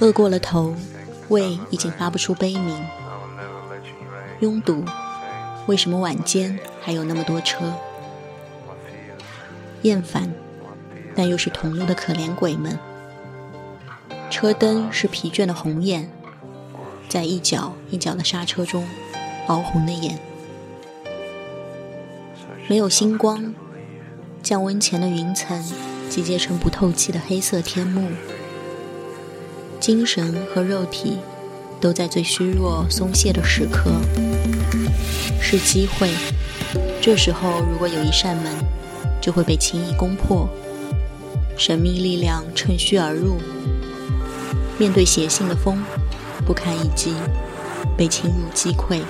饿过了头，胃已经发不出悲鸣。拥堵，为什么晚间还有那么多车？厌烦，但又是同路的可怜鬼们。车灯是疲倦的红眼，在一脚一脚的刹车中，熬红的眼。没有星光，降温前的云层集结成不透气的黑色天幕。精神和肉体都在最虚弱、松懈的时刻，是机会。这时候，如果有一扇门，就会被轻易攻破。神秘力量趁虚而入，面对邪性的风，不堪一击，被侵入击溃。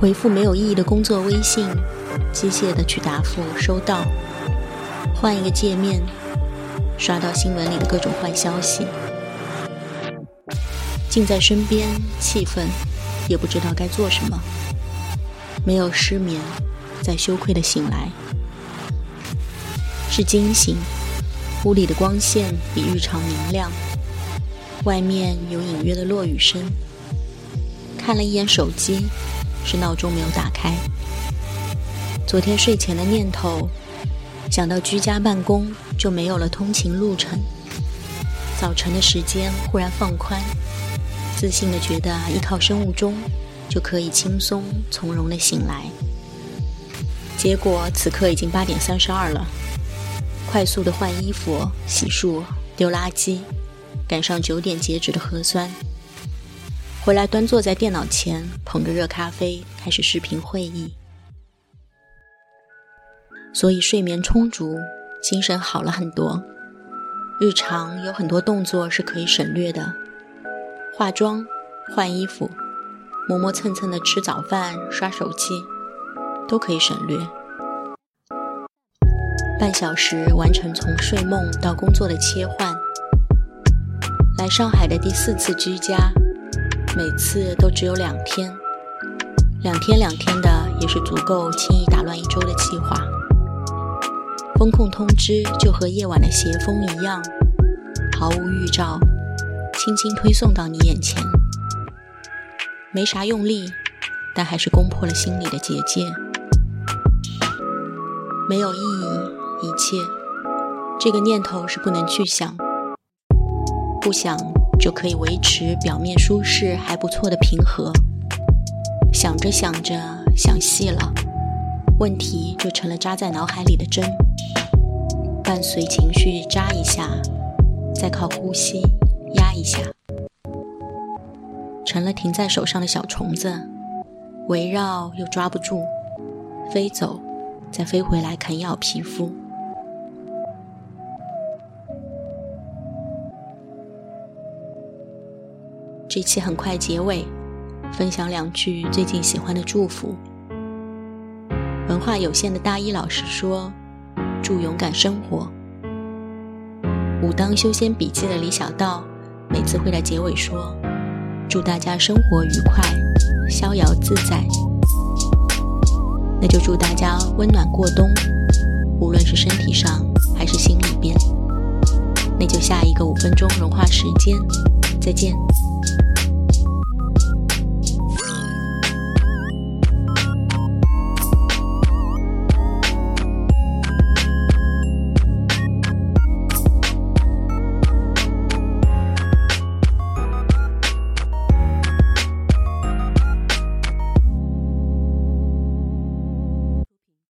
回复没有意义的工作微信，机械的去答复收到，换一个界面。刷到新闻里的各种坏消息，近在身边，气愤，也不知道该做什么。没有失眠，在羞愧的醒来，是惊醒。屋里的光线比日常明亮，外面有隐约的落雨声。看了一眼手机，是闹钟没有打开。昨天睡前的念头。想到居家办公，就没有了通勤路程。早晨的时间忽然放宽，自信的觉得依靠生物钟就可以轻松从容的醒来。结果此刻已经八点三十二了，快速的换衣服、洗漱、丢垃圾，赶上九点截止的核酸。回来端坐在电脑前，捧着热咖啡开始视频会议。所以睡眠充足，精神好了很多。日常有很多动作是可以省略的，化妆、换衣服、磨磨蹭蹭的吃早饭、刷手机，都可以省略。半小时完成从睡梦到工作的切换。来上海的第四次居家，每次都只有两天，两天两天的也是足够轻易打乱一周的计划。风控通知就和夜晚的邪风一样，毫无预兆，轻轻推送到你眼前，没啥用力，但还是攻破了心里的结界。没有意义，一切，这个念头是不能去想，不想就可以维持表面舒适还不错的平和，想着想着想细了，问题就成了扎在脑海里的针。伴随情绪扎一下，再靠呼吸压一下，成了停在手上的小虫子，围绕又抓不住，飞走，再飞回来啃咬皮肤。这期很快结尾，分享两句最近喜欢的祝福。文化有限的大一老师说。祝勇敢生活。武当修仙笔记的李小道每次会在结尾说：“祝大家生活愉快，逍遥自在。”那就祝大家温暖过冬，无论是身体上还是心里边。那就下一个五分钟融化时间，再见。